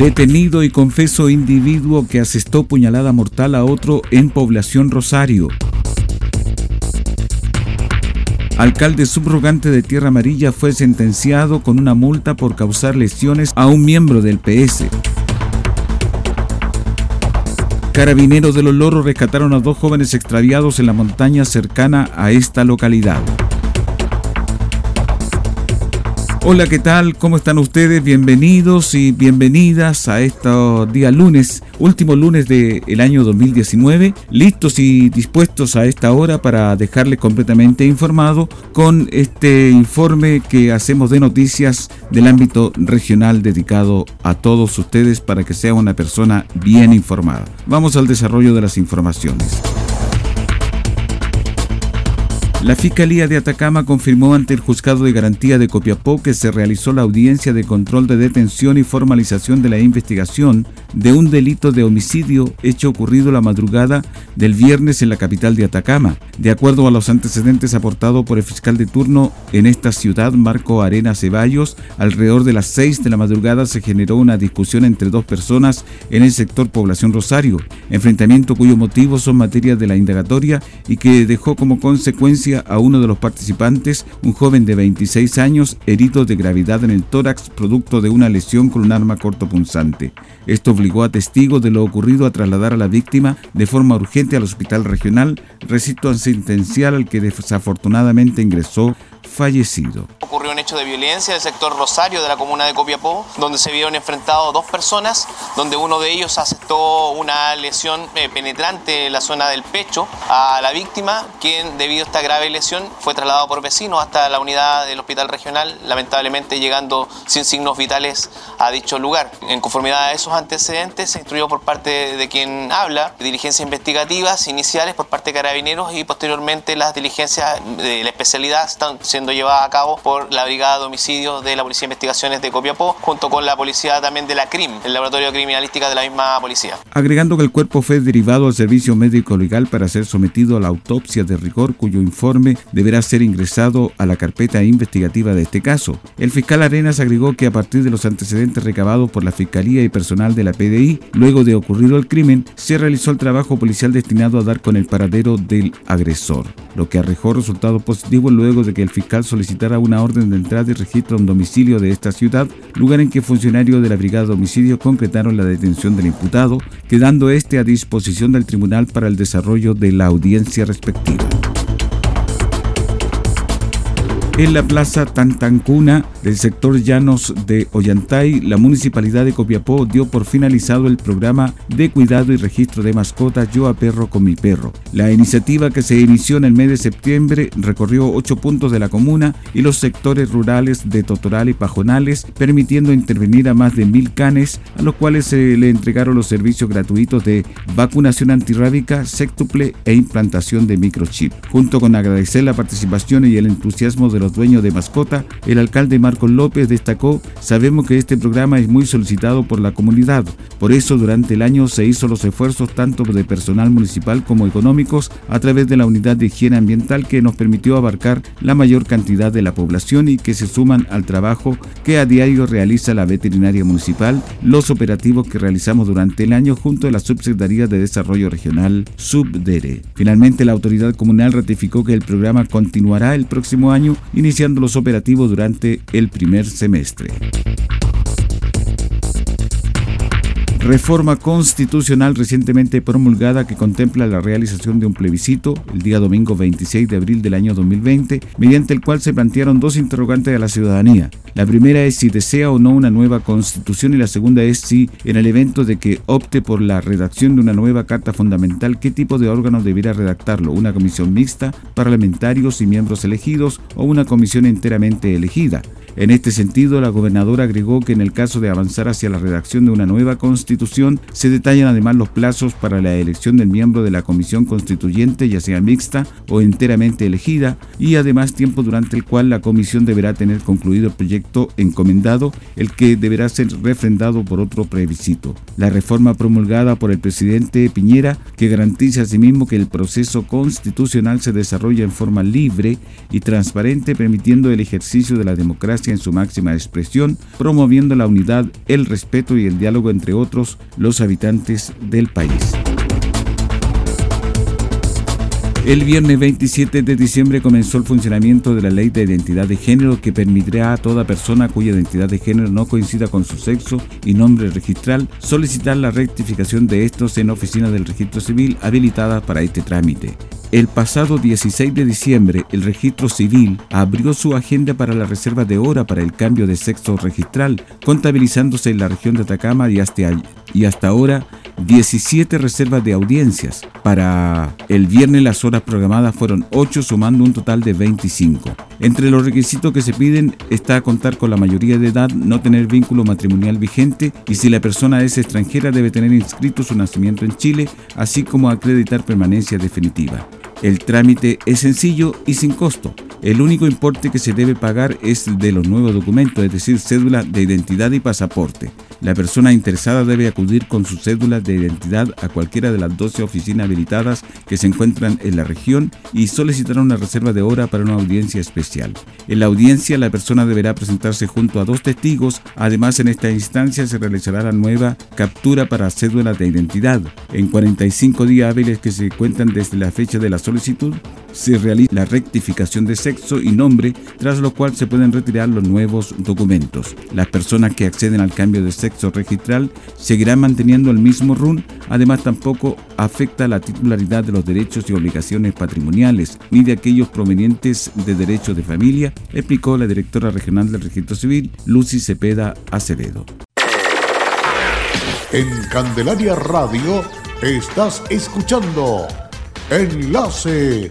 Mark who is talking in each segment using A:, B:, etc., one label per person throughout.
A: Detenido y confeso individuo que asestó puñalada mortal a otro en población Rosario. Alcalde subrogante de Tierra Amarilla fue sentenciado con una multa por causar lesiones a un miembro del PS. Carabineros de los Loros rescataron a dos jóvenes extraviados en la montaña cercana a esta localidad. Hola, ¿qué tal? ¿Cómo están ustedes? Bienvenidos y bienvenidas a este día lunes, último lunes del año 2019, listos y dispuestos a esta hora para dejarles completamente informado con este informe que hacemos de noticias del ámbito regional dedicado a todos ustedes para que sea una persona bien informada. Vamos al desarrollo de las informaciones. La Fiscalía de Atacama confirmó ante el Juzgado de Garantía de Copiapó que se realizó la audiencia de control de detención y formalización de la investigación de un delito de homicidio hecho ocurrido la madrugada del viernes en la capital de Atacama. De acuerdo a los antecedentes aportados por el fiscal de turno en esta ciudad, Marco Arena Ceballos, alrededor de las 6 de la madrugada se generó una discusión entre dos personas en el sector Población Rosario, enfrentamiento cuyo motivo son materias de la indagatoria y que dejó como consecuencia a uno de los participantes, un joven de 26 años, herido de gravedad en el tórax producto de una lesión con un arma cortopunzante. Esto obligó a testigos de lo ocurrido a trasladar a la víctima de forma urgente al hospital regional, recinto asistencial al que desafortunadamente ingresó fallecido.
B: Ocurrió un hecho de violencia en el sector Rosario de la comuna de Copiapó, donde se vieron enfrentados dos personas, donde uno de ellos aceptó una lesión eh, penetrante en la zona del pecho a la víctima, quien debido a esta grave lesión fue trasladado por vecinos hasta la unidad del hospital regional, lamentablemente llegando sin signos vitales a dicho lugar. En conformidad a esos antecedentes, se instruyó por parte de quien habla diligencias investigativas iniciales por parte de carabineros y posteriormente las diligencias de la especialidad están siendo siendo llevada a cabo por la Brigada de Homicidios de la Policía de Investigaciones de Copiapó, junto con la policía también de la CRIM, el Laboratorio de Criminalística de la misma policía.
A: Agregando que el cuerpo fue derivado al servicio médico legal para ser sometido a la autopsia de rigor, cuyo informe deberá ser ingresado a la carpeta investigativa de este caso. El fiscal Arenas agregó que a partir de los antecedentes recabados por la Fiscalía y personal de la PDI, luego de ocurrido el crimen, se realizó el trabajo policial destinado a dar con el paradero del agresor, lo que arrojó resultados positivos luego de que el fiscal solicitará una orden de entrada y registro a un domicilio de esta ciudad, lugar en que funcionarios de la Brigada de concretaron la detención del imputado, quedando este a disposición del tribunal para el desarrollo de la audiencia respectiva. En la plaza Tantancuna del sector Llanos de Ollantay, la municipalidad de Copiapó dio por finalizado el programa de cuidado y registro de mascotas Yo a Perro con mi perro. La iniciativa que se inició en el mes de septiembre recorrió ocho puntos de la comuna y los sectores rurales de Totoral y Pajonales, permitiendo intervenir a más de mil canes, a los cuales se le entregaron los servicios gratuitos de vacunación antirrábica, séctuple e implantación de microchip. Junto con agradecer la participación y el entusiasmo de los dueños de mascota, el alcalde Marcos López destacó, sabemos que este programa es muy solicitado por la comunidad, por eso durante el año se hizo los esfuerzos tanto de personal municipal como económicos a través de la unidad de higiene ambiental que nos permitió abarcar la mayor cantidad de la población y que se suman al trabajo que a diario realiza la veterinaria municipal, los operativos que realizamos durante el año junto a la Subsecretaría de Desarrollo Regional, Subdere. Finalmente, la autoridad comunal ratificó que el programa continuará el próximo año iniciando los operativos durante el primer semestre. Reforma constitucional recientemente promulgada que contempla la realización de un plebiscito el día domingo 26 de abril del año 2020, mediante el cual se plantearon dos interrogantes a la ciudadanía. La primera es si desea o no una nueva constitución y la segunda es si, en el evento de que opte por la redacción de una nueva carta fundamental, qué tipo de órgano debiera redactarlo, una comisión mixta, parlamentarios y miembros elegidos o una comisión enteramente elegida. En este sentido, la gobernadora agregó que en el caso de avanzar hacia la redacción de una nueva constitución, se detallan además los plazos para la elección del miembro de la comisión constituyente, ya sea mixta o enteramente elegida, y además tiempo durante el cual la comisión deberá tener concluido el proyecto encomendado, el que deberá ser refrendado por otro plebiscito. La reforma promulgada por el presidente Piñera, que garantiza asimismo que el proceso constitucional se desarrolla en forma libre y transparente, permitiendo el ejercicio de la democracia en su máxima expresión, promoviendo la unidad, el respeto y el diálogo entre otros los habitantes del país. El viernes 27 de diciembre comenzó el funcionamiento de la ley de identidad de género que permitirá a toda persona cuya identidad de género no coincida con su sexo y nombre registral solicitar la rectificación de estos en oficinas del registro civil habilitadas para este trámite. El pasado 16 de diciembre, el registro civil abrió su agenda para la reserva de hora para el cambio de sexo registral, contabilizándose en la región de Atacama y hasta, y hasta ahora 17 reservas de audiencias. Para el viernes las horas programadas fueron 8, sumando un total de 25. Entre los requisitos que se piden está contar con la mayoría de edad, no tener vínculo matrimonial vigente y si la persona es extranjera debe tener inscrito su nacimiento en Chile, así como acreditar permanencia definitiva. El trámite es sencillo y sin costo. El único importe que se debe pagar es de los nuevos documentos, es decir, cédula de identidad y pasaporte. La persona interesada debe acudir con su cédula de identidad a cualquiera de las 12 oficinas habilitadas que se encuentran en la región y solicitar una reserva de hora para una audiencia especial. En la audiencia la persona deberá presentarse junto a dos testigos, además en esta instancia se realizará la nueva captura para cédula de identidad. En 45 días hábiles que se cuentan desde la fecha de la solicitud, se realiza la rectificación de sexo y nombre, tras lo cual se pueden retirar los nuevos documentos. Las personas que acceden al cambio de sexo registral seguirán manteniendo el mismo RUN, además tampoco afecta la titularidad de los derechos y obligaciones patrimoniales ni de aquellos provenientes de derechos de familia, explicó la directora regional del registro civil, Lucy Cepeda Acevedo.
C: En Candelaria Radio estás escuchando Enlace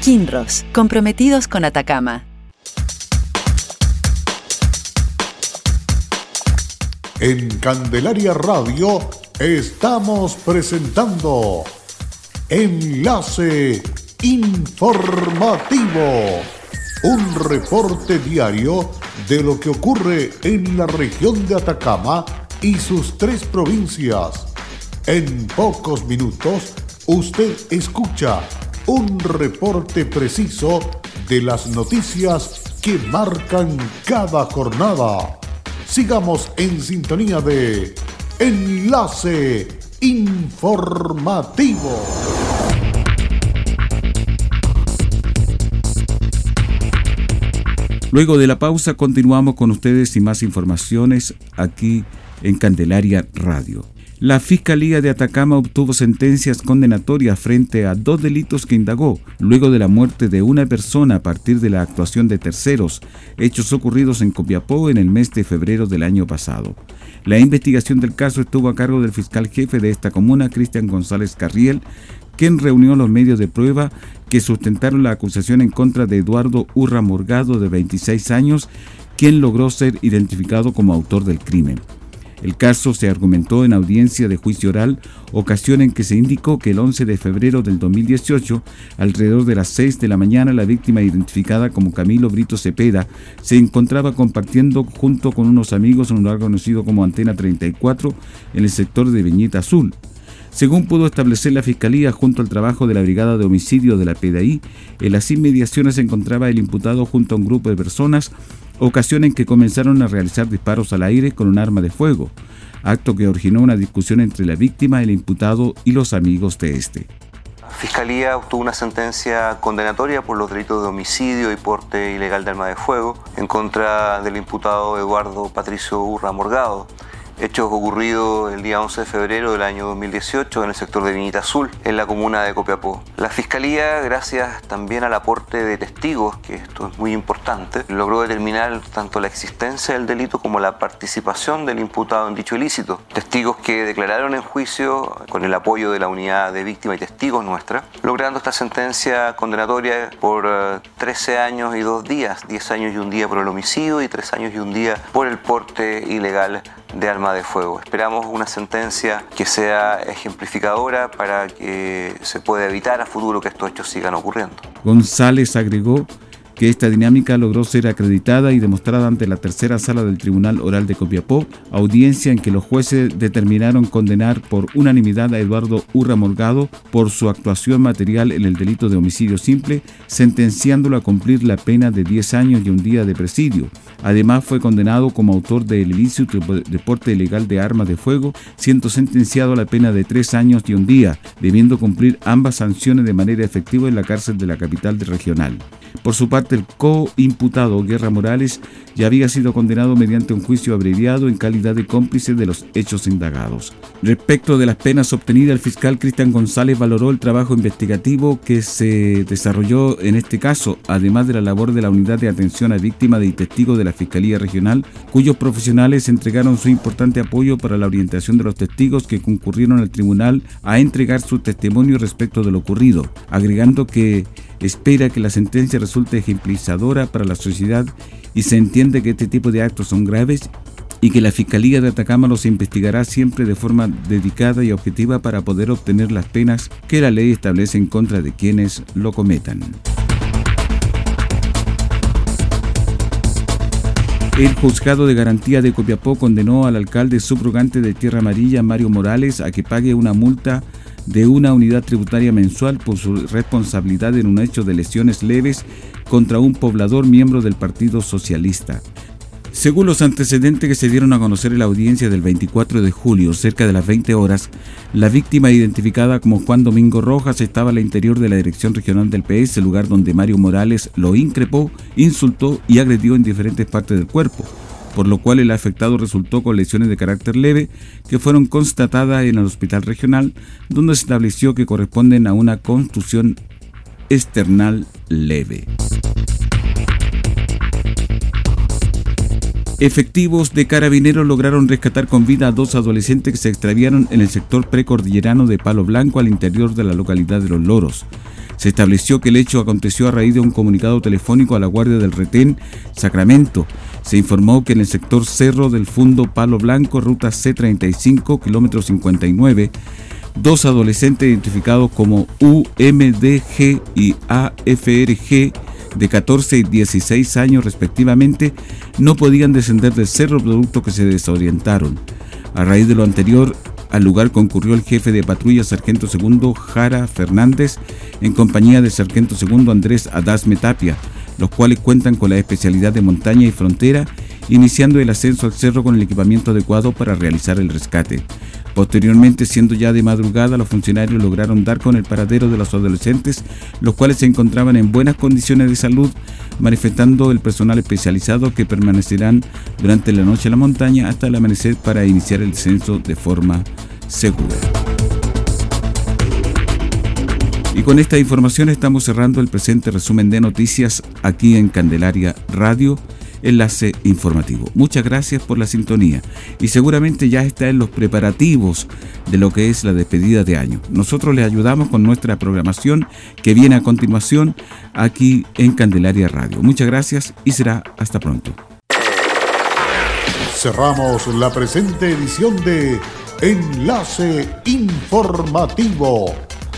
D: Kinross, comprometidos con Atacama.
C: En Candelaria Radio estamos presentando Enlace Informativo, un reporte diario de lo que ocurre en la región de Atacama y sus tres provincias. En pocos minutos usted escucha un reporte preciso de las noticias que marcan cada jornada. Sigamos en sintonía de Enlace Informativo.
A: Luego de la pausa continuamos con ustedes y más informaciones aquí en Candelaria Radio. La Fiscalía de Atacama obtuvo sentencias condenatorias frente a dos delitos que indagó luego de la muerte de una persona a partir de la actuación de terceros, hechos ocurridos en Copiapó en el mes de febrero del año pasado. La investigación del caso estuvo a cargo del fiscal jefe de esta comuna, Cristian González Carriel, quien reunió los medios de prueba que sustentaron la acusación en contra de Eduardo Urra Morgado, de 26 años, quien logró ser identificado como autor del crimen. El caso se argumentó en audiencia de juicio oral, ocasión en que se indicó que el 11 de febrero del 2018, alrededor de las 6 de la mañana, la víctima identificada como Camilo Brito Cepeda se encontraba compartiendo junto con unos amigos en un lugar conocido como Antena 34 en el sector de Viñeta Azul. Según pudo establecer la Fiscalía junto al trabajo de la Brigada de Homicidio de la PDI, en las inmediaciones se encontraba el imputado junto a un grupo de personas, ocasión en que comenzaron a realizar disparos al aire con un arma de fuego, acto que originó una discusión entre la víctima, el imputado y los amigos de este.
E: La Fiscalía obtuvo una sentencia condenatoria por los delitos de homicidio y porte ilegal de arma de fuego en contra del imputado Eduardo Patricio Urra Morgado, hechos ocurridos el día 11 de febrero del año 2018 en el sector de Vinita Azul, en la comuna de Copiapó. La Fiscalía, gracias también al aporte de testigos, que esto es muy importante, logró determinar tanto la existencia del delito como la participación del imputado en dicho ilícito. Testigos que declararon en juicio con el apoyo de la unidad de víctimas y testigos nuestra, logrando esta sentencia condenatoria por 13 eh, años y dos días, 10 años y un día por el homicidio y 3 años y un día por el porte ilegal de de fuego. Esperamos una sentencia que sea ejemplificadora para que se pueda evitar a futuro que estos hechos sigan ocurriendo.
A: González agregó que esta dinámica logró ser acreditada y demostrada ante la tercera sala del Tribunal Oral de Copiapó, audiencia en que los jueces determinaron condenar por unanimidad a Eduardo Urra Morgado por su actuación material en el delito de homicidio simple, sentenciándolo a cumplir la pena de 10 años y un día de presidio. Además fue condenado como autor del ilícito deporte ilegal de armas de fuego, siendo sentenciado a la pena de 3 años y un día, debiendo cumplir ambas sanciones de manera efectiva en la cárcel de la capital regional. Por su parte, el co-imputado Guerra Morales ya había sido condenado mediante un juicio abreviado en calidad de cómplice de los hechos indagados. Respecto de las penas obtenidas, el fiscal Cristian González valoró el trabajo investigativo que se desarrolló en este caso, además de la labor de la Unidad de Atención a Víctimas y Testigos de la Fiscalía Regional, cuyos profesionales entregaron su importante apoyo para la orientación de los testigos que concurrieron al tribunal a entregar su testimonio respecto de lo ocurrido, agregando que espera que la sentencia resulte ejemplizadora para la sociedad y se entiende que este tipo de actos son graves y que la Fiscalía de Atacama los investigará siempre de forma dedicada y objetiva para poder obtener las penas que la ley establece en contra de quienes lo cometan. El juzgado de garantía de Copiapó condenó al alcalde subrogante de Tierra Amarilla, Mario Morales, a que pague una multa de una unidad tributaria mensual por su responsabilidad en un hecho de lesiones leves contra un poblador miembro del Partido Socialista. Según los antecedentes que se dieron a conocer en la audiencia del 24 de julio, cerca de las 20 horas, la víctima identificada como Juan Domingo Rojas estaba al interior de la dirección regional del PS, lugar donde Mario Morales lo increpó, insultó y agredió en diferentes partes del cuerpo por lo cual el afectado resultó con lesiones de carácter leve que fueron constatadas en el hospital regional, donde se estableció que corresponden a una contusión external leve. Efectivos de carabineros lograron rescatar con vida a dos adolescentes que se extraviaron en el sector precordillerano de Palo Blanco al interior de la localidad de Los Loros. Se estableció que el hecho aconteció a raíz de un comunicado telefónico a la Guardia del Retén Sacramento. Se informó que en el sector Cerro del Fundo Palo Blanco, ruta C35, kilómetro 59, dos adolescentes identificados como UMDG y AFRG de 14 y 16 años respectivamente no podían descender del cerro producto que se desorientaron. A raíz de lo anterior, al lugar concurrió el jefe de patrulla Sargento Segundo Jara Fernández en compañía de Sargento Segundo Andrés Adás Metapia, los cuales cuentan con la especialidad de montaña y frontera, iniciando el ascenso al cerro con el equipamiento adecuado para realizar el rescate. Posteriormente, siendo ya de madrugada, los funcionarios lograron dar con el paradero de los adolescentes, los cuales se encontraban en buenas condiciones de salud, manifestando el personal especializado que permanecerán durante la noche en la montaña hasta el amanecer para iniciar el descenso de forma segura. Y con esta información estamos cerrando el presente resumen de noticias aquí en Candelaria Radio enlace informativo. Muchas gracias por la sintonía y seguramente ya está en los preparativos de lo que es la despedida de año. Nosotros les ayudamos con nuestra programación que viene a continuación aquí en Candelaria Radio. Muchas gracias y será hasta pronto.
C: Cerramos la presente edición de Enlace Informativo,